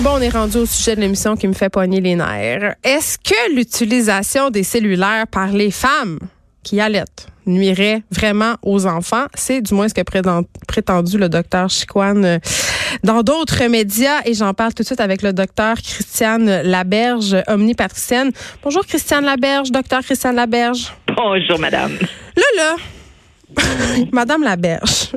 Bon, on est rendu au sujet de l'émission qui me fait poigner les nerfs. Est-ce que l'utilisation des cellulaires par les femmes qui allaitent nuirait vraiment aux enfants? C'est du moins ce que prétendu le docteur Chiquan euh, dans d'autres médias. Et j'en parle tout de suite avec le docteur Christiane Laberge, omnipatricienne. Bonjour Christiane Laberge, docteur Christiane Laberge. Bonjour madame. Là, là, Madame Laberge,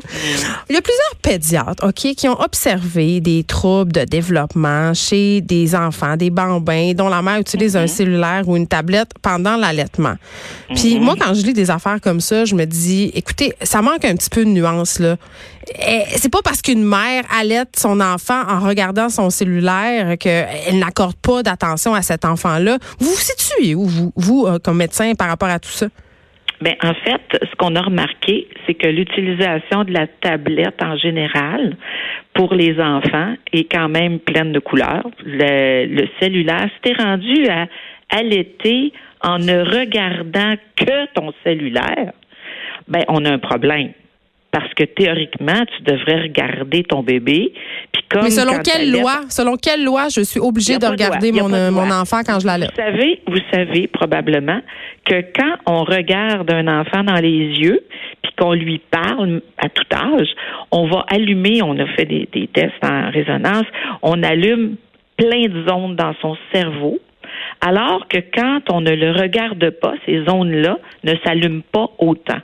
il y a plusieurs pédiatres, OK, qui ont observé des troubles de développement chez des enfants, des bambins dont la mère utilise un mhm. cellulaire ou une tablette pendant l'allaitement. Puis mhm. moi, quand je lis des affaires comme ça, je me dis, écoutez, ça manque un petit peu de nuance, là. Eh, c'est pas parce qu'une mère allaite son enfant en regardant son cellulaire qu'elle n'accorde pas d'attention à cet enfant-là. Vous vous situez où, vous, vous euh, comme médecin, par rapport à tout ça? Ben, en fait, ce qu'on a remarqué, c'est que l'utilisation de la tablette en général pour les enfants est quand même pleine de couleurs. Le, cellulaire, si rendu à allaiter en ne regardant que ton cellulaire, ben, on a un problème parce que théoriquement, tu devrais regarder ton bébé. Puis comme Mais selon quelle loi, selon quelle loi, je suis obligée de regarder mon, mon enfant quand je l'allais? Vous savez, vous savez probablement que quand on regarde un enfant dans les yeux, puis qu'on lui parle à tout âge, on va allumer, on a fait des, des tests en résonance, on allume plein de zones dans son cerveau alors que quand on ne le regarde pas, ces zones-là ne s'allument pas autant.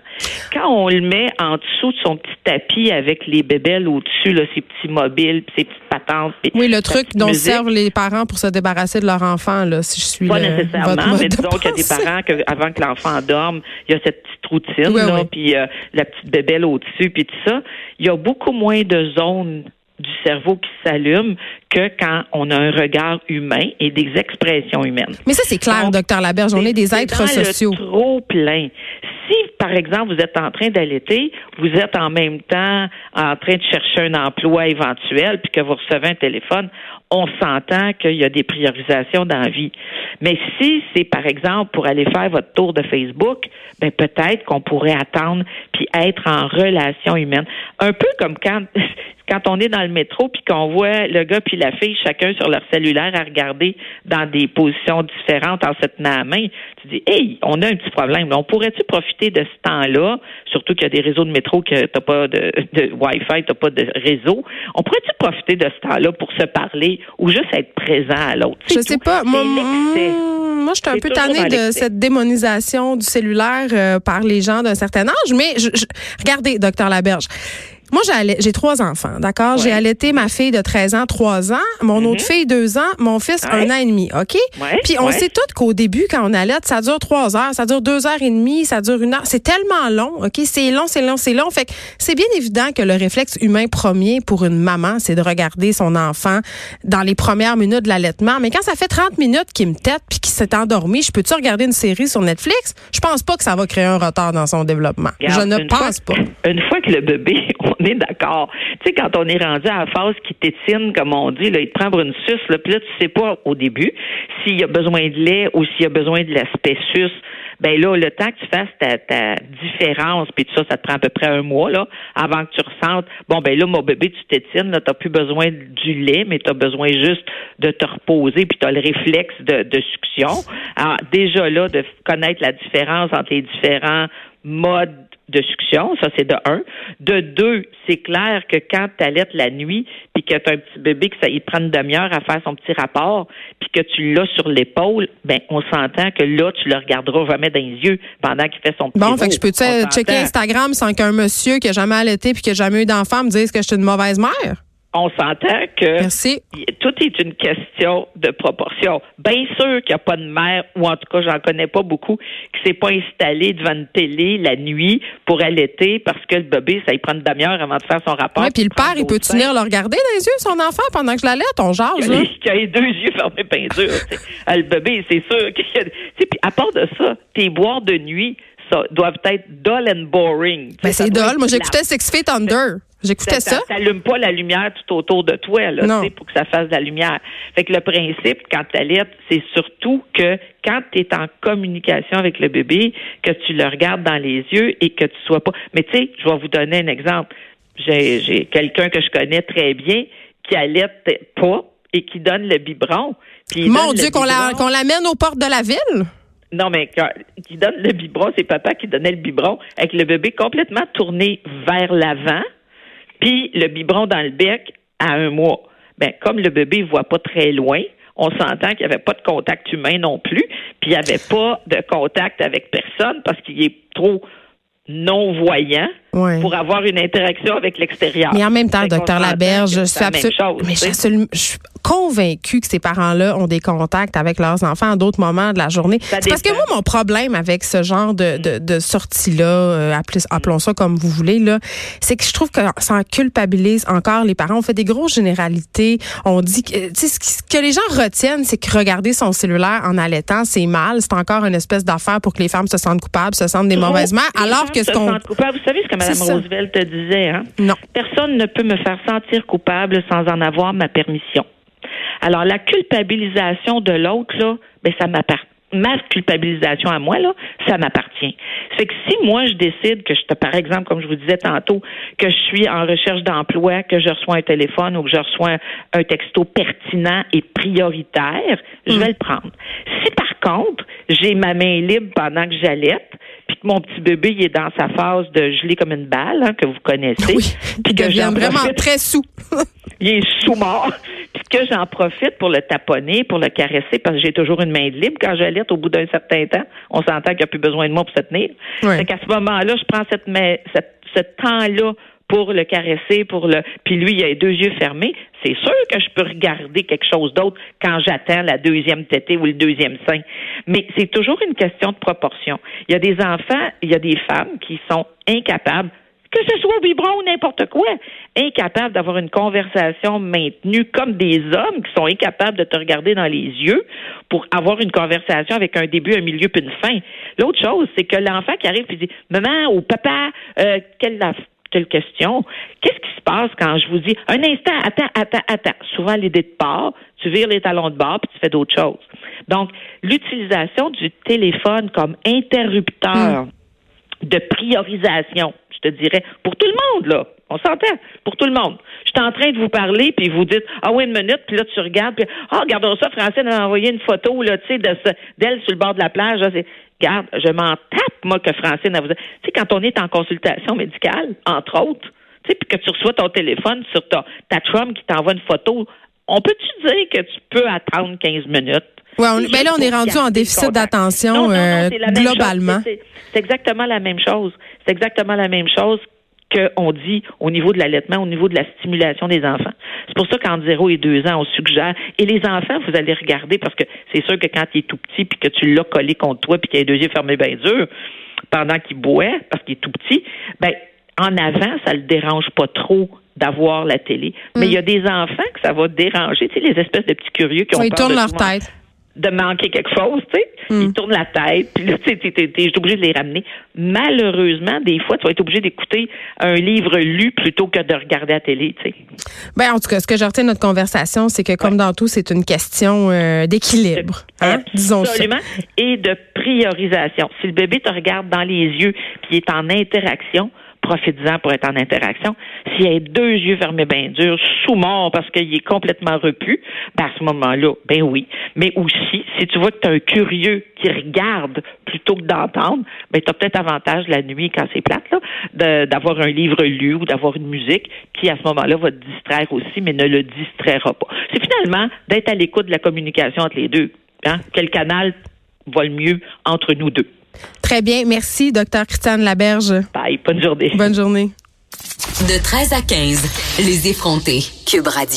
Quand on le met en dessous de son petit tapis avec les bébelles au-dessus, là, ses petits mobiles, ses petites patentes. Oui, le truc dont servent les parents pour se débarrasser de leur enfant, là, si je suis Pas nécessairement, mais disons qu'il y a des parents que, avant que l'enfant dorme, il y a cette petite routine, là, puis euh, la petite bébelle au-dessus, puis tout ça. Il y a beaucoup moins de zones du cerveau qui s'allume que quand on a un regard humain et des expressions humaines. Mais ça, c'est clair, docteur Laberge. On est, des êtres dans sociaux. Le trop plein. Si, par exemple, vous êtes en train d'allaiter, vous êtes en même temps en train de chercher un emploi éventuel, puis que vous recevez un téléphone, on s'entend qu'il y a des priorisations dans la vie. Mais si c'est, par exemple, pour aller faire votre tour de Facebook, ben peut-être qu'on pourrait attendre puis être en relation humaine. Un peu comme quand quand on est dans le métro puis qu'on voit le gars puis la fille chacun sur leur cellulaire à regarder dans des positions différentes en se tenant à main, tu dis hey, on a un petit problème. On pourrait-tu profiter de ce temps-là, surtout qu'il y a des réseaux de métro que t'as pas de, de Wi-Fi, t'as pas de réseau. On pourrait-tu profiter de ce temps-là pour se parler ou juste être présent à l'autre? Je sais pas. Moi, moi, je suis un peu tannée de cette démonisation du cellulaire euh, par les gens d'un certain âge, mais regardez, docteur Laberge. Moi, j'ai trois enfants, d'accord? J'ai allaité ma fille de 13 ans, 3 ans, mon autre mhm. fille, 2 ans, mon fils, un an et demi, OK? Puis on sait toutes qu'au début, quand on allaite, ça dure 3 heures, ça dure 2 heures et demie, ça dure une heure. C'est tellement long, OK? C'est long, c'est long, c'est long. Fait que c'est bien évident que le réflexe humain premier pour une maman, c'est de regarder son enfant dans les premières minutes de l'allaitement. Mais quand ça fait 30 minutes qu'il me tête puis qu'il s'est endormi, je peux-tu regarder une série sur Netflix? Je pense pas que ça va créer un retard dans son développement. je ne pense pas. Une fois que le bébé on est d'accord. Tu sais, quand on est rendu à la phase qui tétine, comme on dit, là, il te prend une suce, là, puis là, tu sais pas au début s'il y a besoin de lait ou s'il y a besoin de l'aspect suce. Ben là, le temps que tu fasses ta, ta différence, puis tout ça, ça te prend à peu près un mois, là, avant que tu ressentes, bon, ben là, mon bébé, tu tétines, là, t'as plus besoin du lait, mais tu as besoin juste de te reposer, puis tu as le réflexe de, de succion. Alors, déjà là, de connaître la différence entre les différents modes de succion, ça c'est de un. De deux, c'est clair que quand tu allaites la nuit, puis que tu as un petit bébé que ça il prend une demi-heure à faire son petit rapport, puis que tu l'as sur l'épaule, ben on s'entend que là tu le regarderas jamais dans les yeux pendant qu'il fait son petit Bon, fait que je peux checker Instagram sans qu'un monsieur qui a jamais allaité puis qui a jamais eu d'enfant me dise que je suis une mauvaise mère? On s'entend que tout est une question de proportion. Bien sûr qu'il n'y a pas de mère, ou en tout cas, j'en connais pas beaucoup, qui s'est pas installé devant une télé la nuit pour allaiter parce que le bébé, ça y prend une demi-heure avant de faire son rapport. Oui, puis le père, il peut tenir le regarder dans les yeux, son enfant, pendant que je l'allaite? On jase, là. Il a les deux yeux fermés bien dur. le bébé, c'est sûr. Puis à part de ça, tes boires de nuit, ça, doivent être dull and boring. Ben, c'est dull. Moi, j'écoutais Six Feet Under. J'écoutais ça. Ça n'allume pas la lumière tout autour de toi, là, pour que ça fasse de la lumière. Fait que le principe, quand tu allaites, c'est surtout que quand tu es en communication avec le bébé, que tu le regardes dans les yeux et que tu sois pas. Mais tu sais, je vais vous donner un exemple. J'ai quelqu'un que je connais très bien qui allaite pas et qui donne le biberon. Mon Dieu, qu'on l'amène aux portes de la ville? Non, mais qui donne le biberon, c'est papa qui donnait le biberon avec le bébé complètement tourné vers l'avant, puis le biberon dans le bec à un mois. Ben, comme le bébé voit pas très loin, on s'entend qu'il n'y avait pas de contact humain non plus, puis il n'y avait pas de contact avec personne parce qu'il est trop non-voyant pour avoir une interaction avec l'extérieur. Mais en même temps, docteur Laberge, je suis absolument, mais je suis convaincue que ces parents-là ont des contacts avec leurs enfants à d'autres moments de la journée. C'est parce que moi, mon problème avec ce genre de, de, de sortie-là, euh, appelons ça comme vous voulez, là, c'est que je trouve que ça en culpabilise encore les parents. On fait des grosses généralités. On dit que, ce que les gens retiennent, c'est que regarder son cellulaire en allaitant, c'est mal. C'est encore une espèce d'affaire pour que les femmes se sentent coupables, se sentent des mauvaises mères. Alors que ce qu'on. Vous savez ce que Mme Roosevelt te disait, hein? Non. Personne ne peut me faire sentir coupable sans en avoir ma permission. Alors, la culpabilisation de l'autre, là, ben, ça m'appartient ma culpabilisation à moi, là, ça m'appartient. C'est que si moi je décide que je te, par exemple, comme je vous disais tantôt, que je suis en recherche d'emploi, que je reçois un téléphone ou que je reçois un texto pertinent et prioritaire, je mm. vais le prendre. Si par contre, j'ai ma main libre pendant que j'allaite, que mon petit bébé il est dans sa phase de gelé comme une balle, hein, que vous connaissez, puis que devient vraiment très sous. il est sous-mort. Puis que j'en profite pour le taponner, pour le caresser, parce que j'ai toujours une main libre. Quand j'allaite au bout d'un certain temps, on s'entend qu'il n'y a plus besoin de moi pour se tenir. Ouais. qu'à ce moment-là, je prends cette, cette ce temps-là pour le caresser, pour le. Puis lui, il a les deux yeux fermés. C'est sûr que je peux regarder quelque chose d'autre quand j'attends la deuxième tétée ou le deuxième sein. Mais c'est toujours une question de proportion. Il y a des enfants, il y a des femmes qui sont incapables que ce soit au biberon ou n'importe quoi, incapable d'avoir une conversation maintenue comme des hommes qui sont incapables de te regarder dans les yeux pour avoir une conversation avec un début, un milieu puis une fin. L'autre chose, c'est que l'enfant qui arrive et dit Maman ou papa, euh, quelle quelle question. Qu'est-ce qui se passe quand je vous dis un instant, attends, attends, attends. Souvent l'idée de part, tu vires les talons de bord puis tu fais d'autres choses. Donc, l'utilisation du téléphone comme interrupteur hmm. de priorisation je te dirais, pour tout le monde, là. On s'entend, pour tout le monde. Je suis en train de vous parler, puis vous dites, ah oui, une minute, puis là, tu regardes, puis, ah, regardons ça, Francine a envoyé une photo, là, tu sais, d'elle sur le bord de la plage. Là, Regarde, je m'en tape, moi, que Francine a vous. Tu sais, quand on est en consultation médicale, entre autres, tu sais, puis que tu reçois ton téléphone sur ta, ta qui t'envoie une photo, on peut-tu dire que tu peux attendre 15 minutes? Oui, ben là, on est rendu en déficit d'attention euh, globalement. C'est exactement la même chose. C'est exactement la même chose qu'on dit au niveau de l'allaitement, au niveau de la stimulation des enfants. C'est pour ça qu'en 0 et 2 ans, on suggère. Et les enfants, vous allez regarder, parce que c'est sûr que quand il est tout petit, puis que tu l'as collé contre toi, puis qu'il a les deux yeux fermés bien dur, pendant qu'il boit, parce qu'il est tout petit, ben en avant, ça le dérange pas trop d'avoir la télé. Mais mm. il y a des enfants que ça va déranger, tu sais, les espèces de petits curieux qui ont ils tournent leur tête de manquer quelque chose, tu sais. Hmm. Ils tournent la tête, puis là, tu sais, t'es obligé de les ramener. Malheureusement, des fois, tu vas être obligé d'écouter un livre lu plutôt que de regarder la télé, tu sais. Ben, en tout cas, ce que je retiens de notre conversation, c'est que comme dans tout, c'est une question euh, d'équilibre, hein, disons Absolument. Et de priorisation. Si le bébé te regarde dans les yeux, puis est en interaction, profites-en pour être en interaction. S'il a deux yeux fermés bien durs, sous-mort parce qu'il est complètement repu, ben à ce moment-là, ben oui. Mais aussi, si tu vois que tu as un curieux qui regarde plutôt que d'entendre, ben tu as peut-être avantage la nuit quand c'est plate, là, d'avoir un livre lu ou d'avoir une musique qui, à ce moment-là, va te distraire aussi, mais ne le distraira pas. C'est finalement d'être à l'écoute de la communication entre les deux. Hein? Quel canal va le mieux entre nous deux? Très bien. Merci, docteur Christiane Laberge. Bye. Bonne journée. Bonne journée. De 13 à 15, les effrontés. Cube Radio.